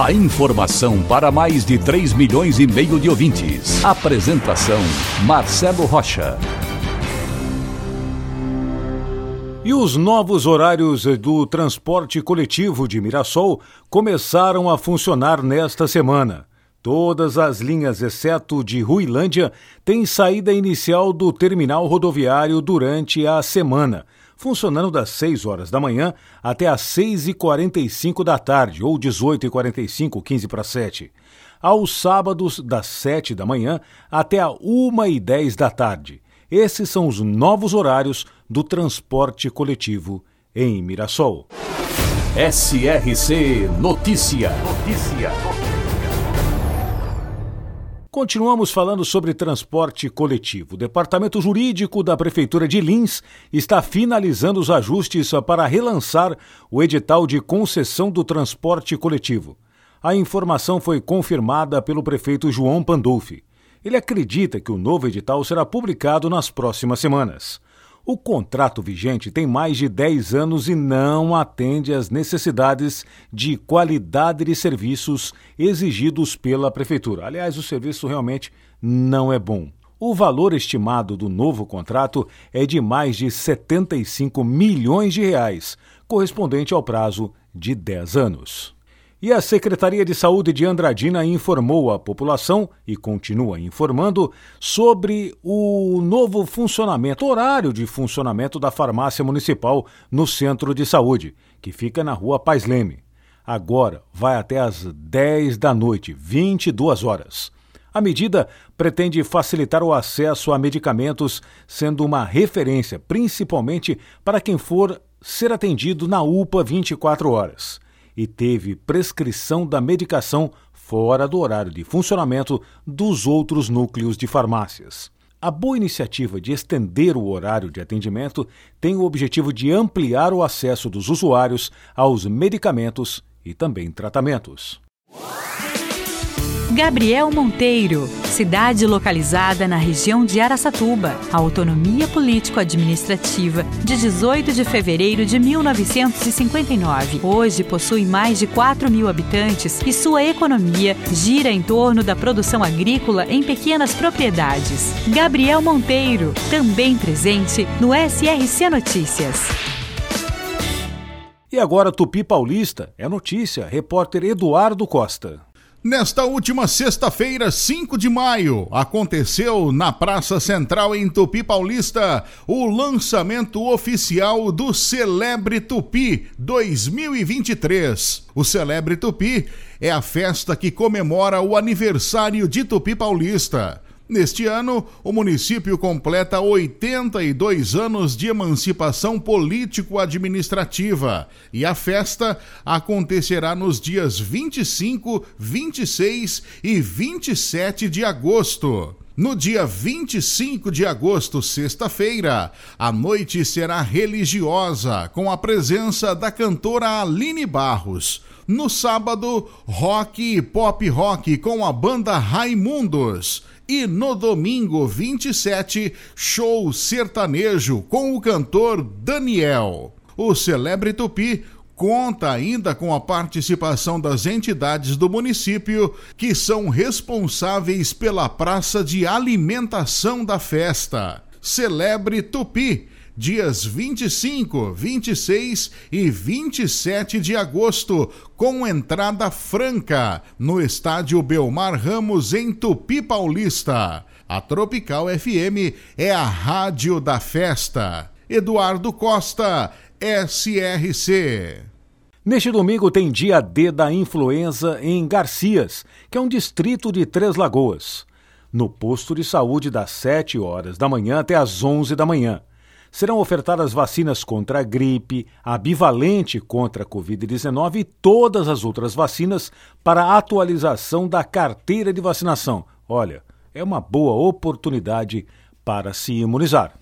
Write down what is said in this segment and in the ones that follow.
A informação para mais de 3 milhões e meio de ouvintes. Apresentação Marcelo Rocha. E os novos horários do transporte coletivo de Mirassol começaram a funcionar nesta semana. Todas as linhas, exceto de Ruilândia, têm saída inicial do terminal rodoviário durante a semana, funcionando das 6 horas da manhã até às 6h45 da tarde, ou 18h45, 15 para 7. Aos sábados, das 7 da manhã até a 1h10 da tarde. Esses são os novos horários do transporte coletivo em Mirassol. SRC Notícia. Notícia. Continuamos falando sobre transporte coletivo. O Departamento Jurídico da Prefeitura de Lins está finalizando os ajustes para relançar o edital de concessão do transporte coletivo. A informação foi confirmada pelo prefeito João Pandolfi. Ele acredita que o novo edital será publicado nas próximas semanas. O contrato vigente tem mais de 10 anos e não atende às necessidades de qualidade de serviços exigidos pela Prefeitura. Aliás, o serviço realmente não é bom. O valor estimado do novo contrato é de mais de 75 milhões de reais, correspondente ao prazo de 10 anos. E a Secretaria de Saúde de Andradina informou a população e continua informando sobre o novo funcionamento, horário de funcionamento da farmácia municipal no centro de saúde, que fica na rua Paz Leme. Agora vai até às 10 da noite, 22 horas. A medida pretende facilitar o acesso a medicamentos, sendo uma referência principalmente para quem for ser atendido na UPA 24 horas e teve prescrição da medicação fora do horário de funcionamento dos outros núcleos de farmácias. A boa iniciativa de estender o horário de atendimento tem o objetivo de ampliar o acesso dos usuários aos medicamentos e também tratamentos. Gabriel Monteiro, cidade localizada na região de Araçatuba, autonomia político-administrativa de 18 de fevereiro de 1959. Hoje possui mais de 4 mil habitantes e sua economia gira em torno da produção agrícola em pequenas propriedades. Gabriel Monteiro, também presente no SRC Notícias. E agora Tupi Paulista é notícia, repórter Eduardo Costa. Nesta última sexta-feira, 5 de maio, aconteceu na Praça Central em Tupi Paulista o lançamento oficial do Celebre Tupi 2023. O Celebre Tupi é a festa que comemora o aniversário de Tupi Paulista. Neste ano, o município completa 82 anos de emancipação político-administrativa e a festa acontecerá nos dias 25, 26 e 27 de agosto. No dia 25 de agosto, sexta-feira, a noite será religiosa, com a presença da cantora Aline Barros. No sábado, rock e pop rock com a banda Raimundos. E no domingo 27, show sertanejo com o cantor Daniel. O Celebre Tupi conta ainda com a participação das entidades do município que são responsáveis pela praça de alimentação da festa. Celebre Tupi dias 25, 26 e 27 de agosto, com entrada franca no estádio Belmar Ramos, em Tupi Paulista. A Tropical FM é a rádio da festa. Eduardo Costa, SRC. Neste domingo tem dia D da influenza em Garcias, que é um distrito de Três Lagoas. No posto de saúde das 7 horas da manhã até às 11 da manhã serão ofertadas vacinas contra a gripe, a bivalente contra a Covid-19 e todas as outras vacinas para atualização da carteira de vacinação. olha, é uma boa oportunidade para se imunizar.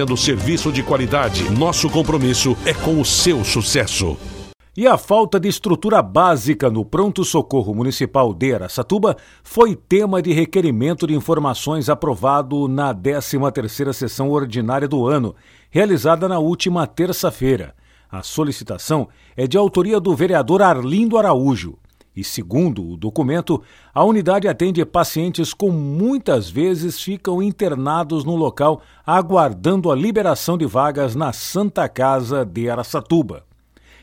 oferecendo serviço de qualidade. Nosso compromisso é com o seu sucesso. E a falta de estrutura básica no pronto-socorro municipal de Aracatuba foi tema de requerimento de informações aprovado na 13ª sessão ordinária do ano, realizada na última terça-feira. A solicitação é de autoria do vereador Arlindo Araújo. E segundo o documento, a unidade atende pacientes com muitas vezes ficam internados no local aguardando a liberação de vagas na Santa Casa de Araçatuba.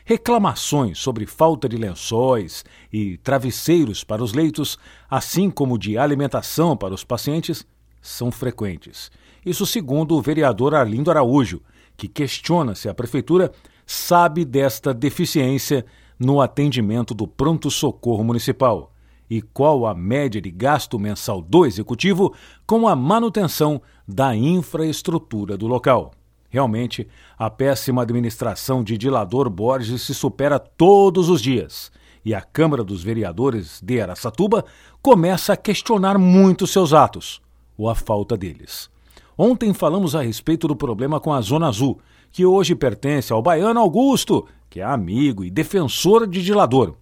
Reclamações sobre falta de lençóis e travesseiros para os leitos, assim como de alimentação para os pacientes, são frequentes. Isso segundo o vereador Arlindo Araújo, que questiona se a prefeitura sabe desta deficiência no atendimento do pronto-socorro municipal e qual a média de gasto mensal do executivo com a manutenção da infraestrutura do local. Realmente, a péssima administração de Dilador Borges se supera todos os dias e a Câmara dos Vereadores de Araçatuba começa a questionar muito seus atos ou a falta deles. Ontem falamos a respeito do problema com a Zona Azul, que hoje pertence ao baiano Augusto, que é amigo e defensor de Dilador.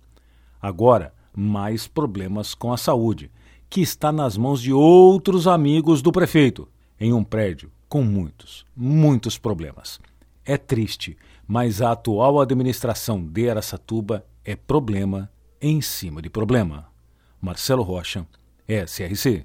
Agora, mais problemas com a saúde, que está nas mãos de outros amigos do prefeito, em um prédio com muitos, muitos problemas. É triste, mas a atual administração de Aracatuba é problema em cima de problema. Marcelo Rocha, SRC.